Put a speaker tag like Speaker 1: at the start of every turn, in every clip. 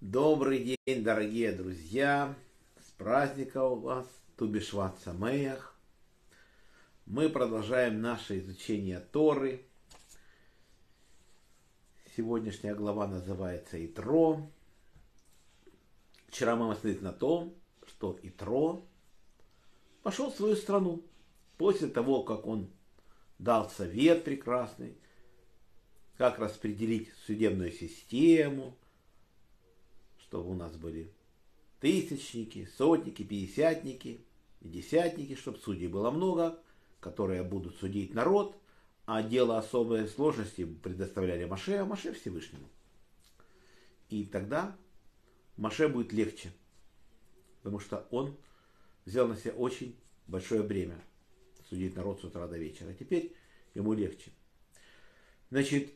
Speaker 1: Добрый день, дорогие друзья! С праздником вас, Тубишват Самеях! Мы продолжаем наше изучение Торы. Сегодняшняя глава называется Итро. Вчера мы остановились на том, что Итро пошел в свою страну. После того, как он дал совет прекрасный, как распределить судебную систему – чтобы у нас были тысячники, сотники, пятидесятники десятники, чтобы судей было много, которые будут судить народ, а дело особой сложности предоставляли Маше, а Маше Всевышнему. И тогда Маше будет легче, потому что он взял на себя очень большое бремя судить народ с утра до вечера. Теперь ему легче. Значит,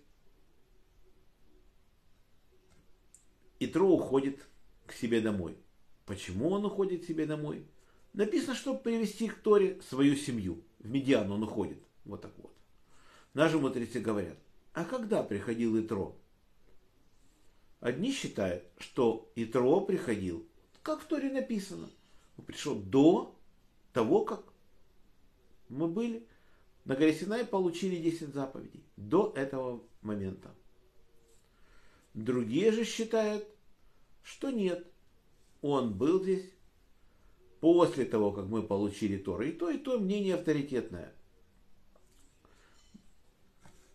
Speaker 1: Итро уходит к себе домой. Почему он уходит к себе домой? Написано, чтобы привести к Торе свою семью. В Медиан он уходит. Вот так вот. Наши мудрецы говорят, а когда приходил Итро? Одни считают, что Итро приходил, как в Торе написано. Он пришел до того, как мы были. На горе Синай получили 10 заповедей. До этого момента. Другие же считают, что нет. Он был здесь после того, как мы получили Тору. И то, и то мнение авторитетное.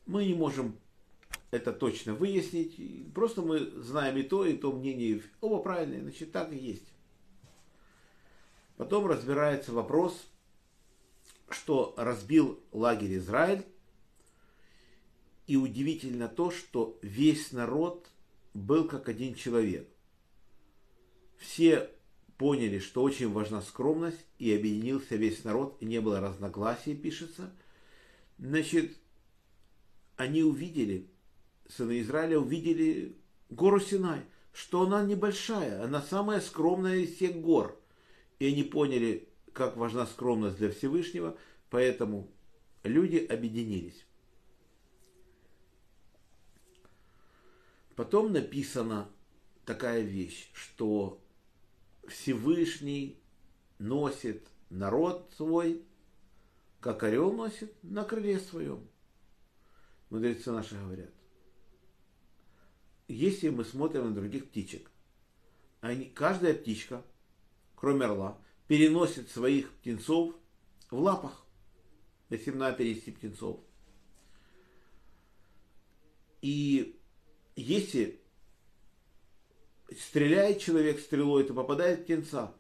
Speaker 1: Мы не можем это точно выяснить. Просто мы знаем и то, и то мнение. Оба правильные, значит, так и есть. Потом разбирается вопрос, что разбил лагерь Израиль и удивительно то, что весь народ был как один человек. Все поняли, что очень важна скромность, и объединился весь народ, и не было разногласий, пишется. Значит, они увидели, сыны Израиля увидели гору Синай, что она небольшая, она самая скромная из всех гор. И они поняли, как важна скромность для Всевышнего, поэтому люди объединились. Потом написана такая вещь, что Всевышний носит народ свой, как орел носит на крыле своем. Мудрецы наши говорят. Если мы смотрим на других птичек, они, каждая птичка, кроме орла, переносит своих птенцов в лапах, если надо перенести птенцов. И если стреляет человек стрелой, то попадает в птенца.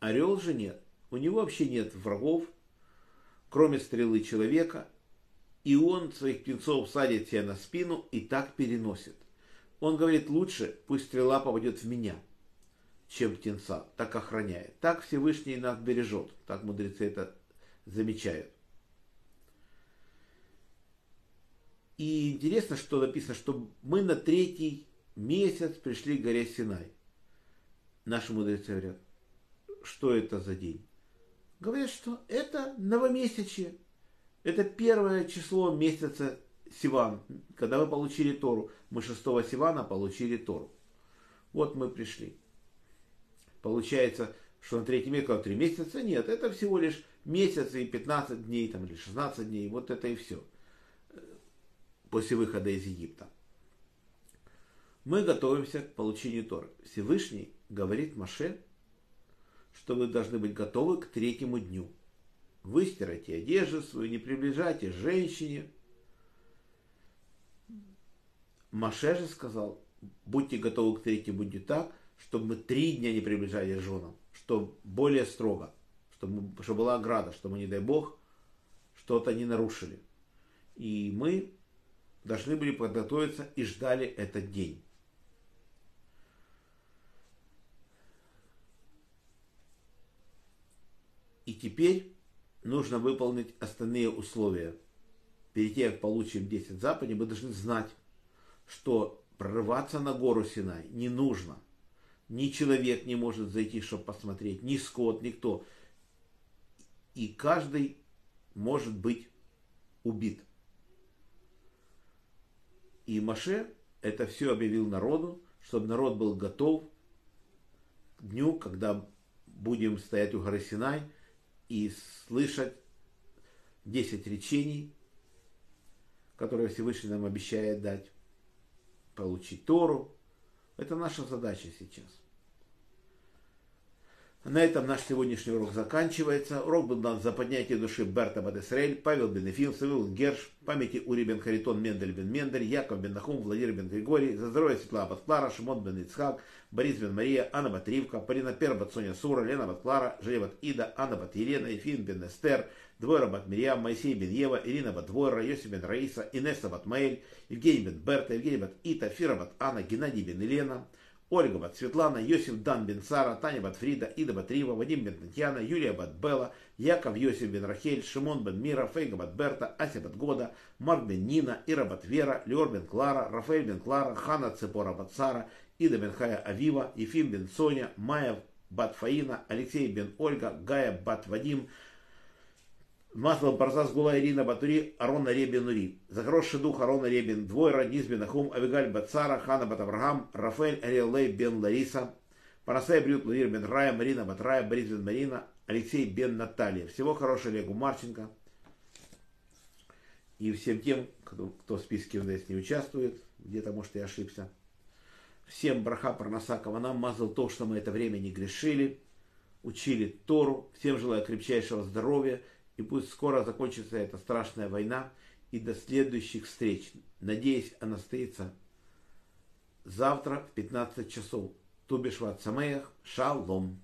Speaker 1: Орел же нет. У него вообще нет врагов, кроме стрелы человека. И он своих птенцов садит себе на спину и так переносит. Он говорит, лучше пусть стрела попадет в меня, чем птенца. Так охраняет. Так Всевышний нас бережет. Так мудрецы это замечают. И интересно, что написано, что мы на третий месяц пришли к горе Синай. Наши мудрецы говорят, что это за день? Говорят, что это новомесячье. Это первое число месяца Сиван, когда мы получили Тору. Мы 6 Сивана получили Тору. Вот мы пришли. Получается, что на третий месяц, когда три месяца, нет, это всего лишь месяц и 15 дней, там, или 16 дней, вот это и все после выхода из Египта. Мы готовимся к получению Торы. Всевышний говорит Маше, что вы должны быть готовы к третьему дню. Выстирайте одежду свою, не приближайте женщине. Маше же сказал, будьте готовы к третьему дню так, чтобы мы три дня не приближались к женам, чтобы более строго, чтобы, чтобы была ограда, чтобы, не дай Бог, что-то не нарушили. И мы должны были подготовиться и ждали этот день. И теперь нужно выполнить остальные условия. Перед тем, как получим 10 заповедей, мы должны знать, что прорываться на гору Синай не нужно. Ни человек не может зайти, чтобы посмотреть, ни скот, никто. И каждый может быть убит. И Маше это все объявил народу, чтобы народ был готов к дню, когда будем стоять у горы Синай и слышать 10 речений, которые Всевышний нам обещает дать, получить Тору. Это наша задача сейчас. На этом наш сегодняшний урок заканчивается. Урок был дан за поднятие души Берта Бадесрель, Павел Бенефил, Савил Герш, памяти Ури бен Харитон, Мендель бен Мендель, Яков бен Нахум, Владимир бен Григорий, за здоровье Светлана Батклара, Шимон бен Ицхак, Борис бен Мария, Анна Батривка, Полина Пербат, Соня Сура, Лена Батклара, Бат Ида, Анна Бат Елена, Ефим бен Эстер, Двойра Бат Мирьям, Моисей бен Ева, Ирина Бат Двойра, Йосиф бен Раиса, Инесса Бат Маэль, Евгений бен Берта, Евгений Бат Ита, Фира Бат Анна, Геннадий бен Елена, Ольга Бат Светлана, Йосиф Дан бен Сара, Таня Бат Фрида, Ида Бат Рива, Вадим бен Татьяна, Юлия Бат Белла, Яков Йосиф бен Рахель, Шимон бен Мира, Фейга Бат Берта, Ася Бат Года, Марк бен Нина, Ира Бат Вера, Леор бен Клара, Рафаэль бен Клара, Хана Цепора Бат Сара, Ида бен Хая Авива, Ефим бен Соня, Майя Бат Фаина, Алексей бен Ольга, Гая Бат Вадим, Масло Барзас Гула Ирина Батури, Арона Ребин Нури. За хороший дух Арона Ребин, двое Радис бен Ахум, Авигаль Бацара, Хана Бат Авраам, Рафаэль Ариэлей бен Лариса, Парасай Брют Лавир бен Рая, Марина Батрая, Борис бен Марина, Алексей бен Наталья. Всего хорошего Олегу Марченко. И всем тем, кто, кто в списке МДС не участвует, где-то, может, я ошибся. Всем браха Парнасакова нам мазал то, что мы это время не грешили, учили Тору. Всем желаю крепчайшего здоровья и пусть скоро закончится эта страшная война. И до следующих встреч. Надеюсь, она состоится завтра в 15 часов. Тубишват Самеях. Шалом.